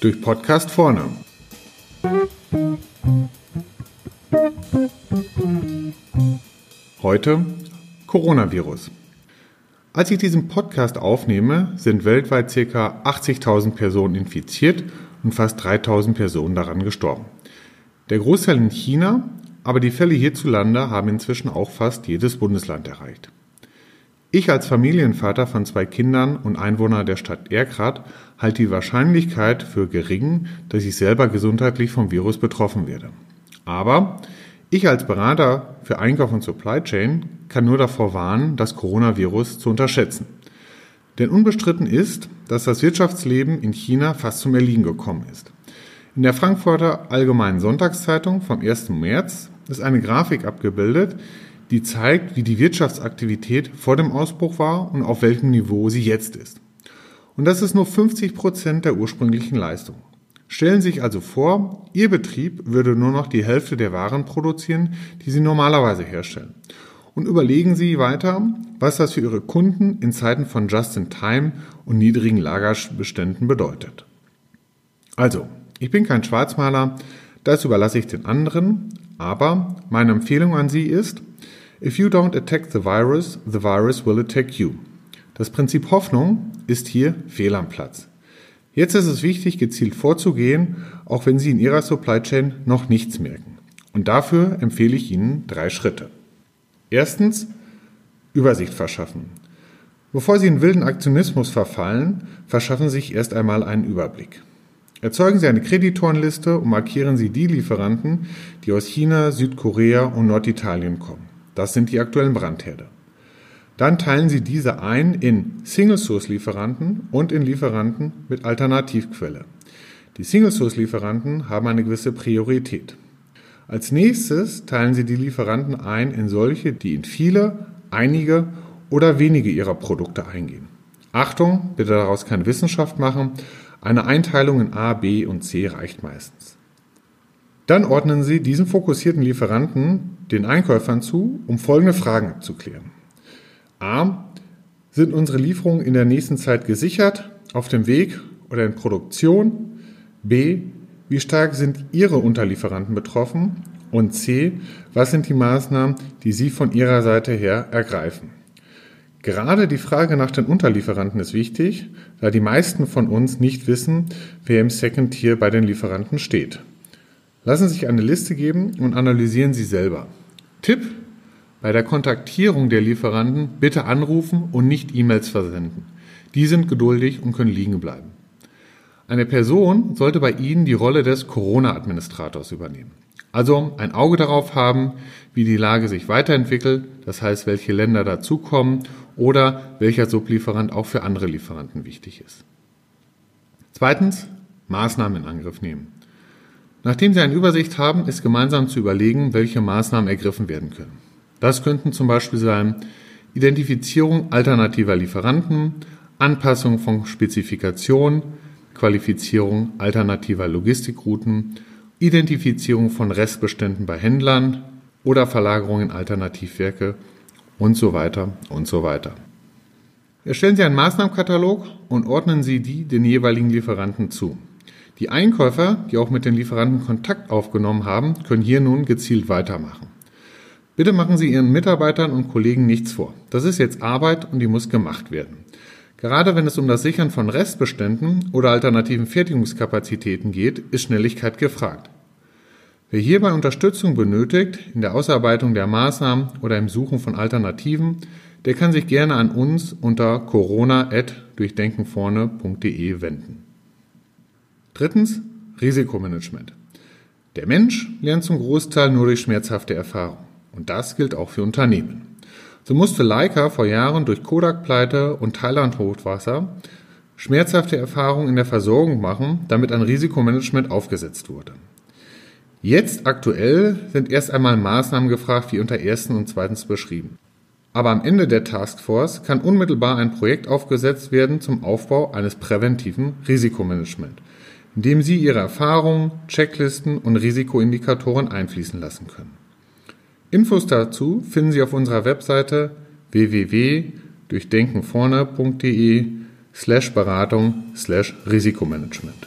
Durch Podcast vorne. Heute Coronavirus. Als ich diesen Podcast aufnehme, sind weltweit ca. 80.000 Personen infiziert und fast 3.000 Personen daran gestorben. Der Großteil in China, aber die Fälle hierzulande haben inzwischen auch fast jedes Bundesland erreicht. Ich als Familienvater von zwei Kindern und Einwohner der Stadt Erkrath halte die Wahrscheinlichkeit für gering, dass ich selber gesundheitlich vom Virus betroffen werde. Aber ich als Berater für Einkauf und Supply Chain kann nur davor warnen, das Coronavirus zu unterschätzen. Denn unbestritten ist, dass das Wirtschaftsleben in China fast zum Erliegen gekommen ist. In der Frankfurter Allgemeinen Sonntagszeitung vom 1. März ist eine Grafik abgebildet, die zeigt, wie die Wirtschaftsaktivität vor dem Ausbruch war und auf welchem Niveau sie jetzt ist. Und das ist nur 50 Prozent der ursprünglichen Leistung. Stellen Sie sich also vor, Ihr Betrieb würde nur noch die Hälfte der Waren produzieren, die Sie normalerweise herstellen. Und überlegen Sie weiter, was das für Ihre Kunden in Zeiten von Just-in-Time und niedrigen Lagerbeständen bedeutet. Also, ich bin kein Schwarzmaler, das überlasse ich den anderen, aber meine Empfehlung an Sie ist, If you don't attack the virus, the virus will attack you. Das Prinzip Hoffnung ist hier fehl am Platz. Jetzt ist es wichtig, gezielt vorzugehen, auch wenn Sie in Ihrer Supply Chain noch nichts merken. Und dafür empfehle ich Ihnen drei Schritte. Erstens, Übersicht verschaffen. Bevor Sie in wilden Aktionismus verfallen, verschaffen Sie sich erst einmal einen Überblick. Erzeugen Sie eine Kreditorenliste und markieren Sie die Lieferanten, die aus China, Südkorea und Norditalien kommen. Das sind die aktuellen Brandherde. Dann teilen Sie diese ein in Single-Source-Lieferanten und in Lieferanten mit Alternativquelle. Die Single-Source-Lieferanten haben eine gewisse Priorität. Als nächstes teilen Sie die Lieferanten ein in solche, die in viele, einige oder wenige Ihrer Produkte eingehen. Achtung, bitte daraus keine Wissenschaft machen. Eine Einteilung in A, B und C reicht meistens. Dann ordnen Sie diesen fokussierten Lieferanten den Einkäufern zu, um folgende Fragen abzuklären. A. Sind unsere Lieferungen in der nächsten Zeit gesichert, auf dem Weg oder in Produktion? B. Wie stark sind Ihre Unterlieferanten betroffen? Und C. Was sind die Maßnahmen, die Sie von Ihrer Seite her ergreifen? Gerade die Frage nach den Unterlieferanten ist wichtig, da die meisten von uns nicht wissen, wer im Second Tier bei den Lieferanten steht. Lassen Sie sich eine Liste geben und analysieren Sie selber. Tipp: Bei der Kontaktierung der Lieferanten bitte anrufen und nicht E-Mails versenden. Die sind geduldig und können liegen bleiben. Eine Person sollte bei Ihnen die Rolle des Corona-Administrators übernehmen. Also ein Auge darauf haben, wie die Lage sich weiterentwickelt, das heißt, welche Länder dazukommen oder welcher Sublieferant auch für andere Lieferanten wichtig ist. Zweitens, Maßnahmen in Angriff nehmen. Nachdem Sie eine Übersicht haben, ist gemeinsam zu überlegen, welche Maßnahmen ergriffen werden können. Das könnten zum Beispiel sein Identifizierung alternativer Lieferanten, Anpassung von Spezifikationen, Qualifizierung alternativer Logistikrouten, Identifizierung von Restbeständen bei Händlern oder Verlagerung in Alternativwerke und so weiter und so weiter. Erstellen Sie einen Maßnahmenkatalog und ordnen Sie die den jeweiligen Lieferanten zu. Die Einkäufer, die auch mit den Lieferanten Kontakt aufgenommen haben, können hier nun gezielt weitermachen. Bitte machen Sie Ihren Mitarbeitern und Kollegen nichts vor. Das ist jetzt Arbeit und die muss gemacht werden. Gerade wenn es um das Sichern von Restbeständen oder alternativen Fertigungskapazitäten geht, ist Schnelligkeit gefragt. Wer hierbei Unterstützung benötigt, in der Ausarbeitung der Maßnahmen oder im Suchen von Alternativen, der kann sich gerne an uns unter corona.durchdenkenvorne.de wenden. Drittens, Risikomanagement. Der Mensch lernt zum Großteil nur durch schmerzhafte Erfahrung. Und das gilt auch für Unternehmen. So musste Leica vor Jahren durch Kodak-Pleite und Thailand-Hochwasser schmerzhafte Erfahrungen in der Versorgung machen, damit ein Risikomanagement aufgesetzt wurde. Jetzt aktuell sind erst einmal Maßnahmen gefragt, wie unter ersten und zweitens beschrieben. Aber am Ende der Taskforce kann unmittelbar ein Projekt aufgesetzt werden zum Aufbau eines präventiven Risikomanagements indem Sie Ihre Erfahrungen, Checklisten und Risikoindikatoren einfließen lassen können. Infos dazu finden Sie auf unserer Webseite www.durchdenkenvorne.de slash Beratung slash Risikomanagement.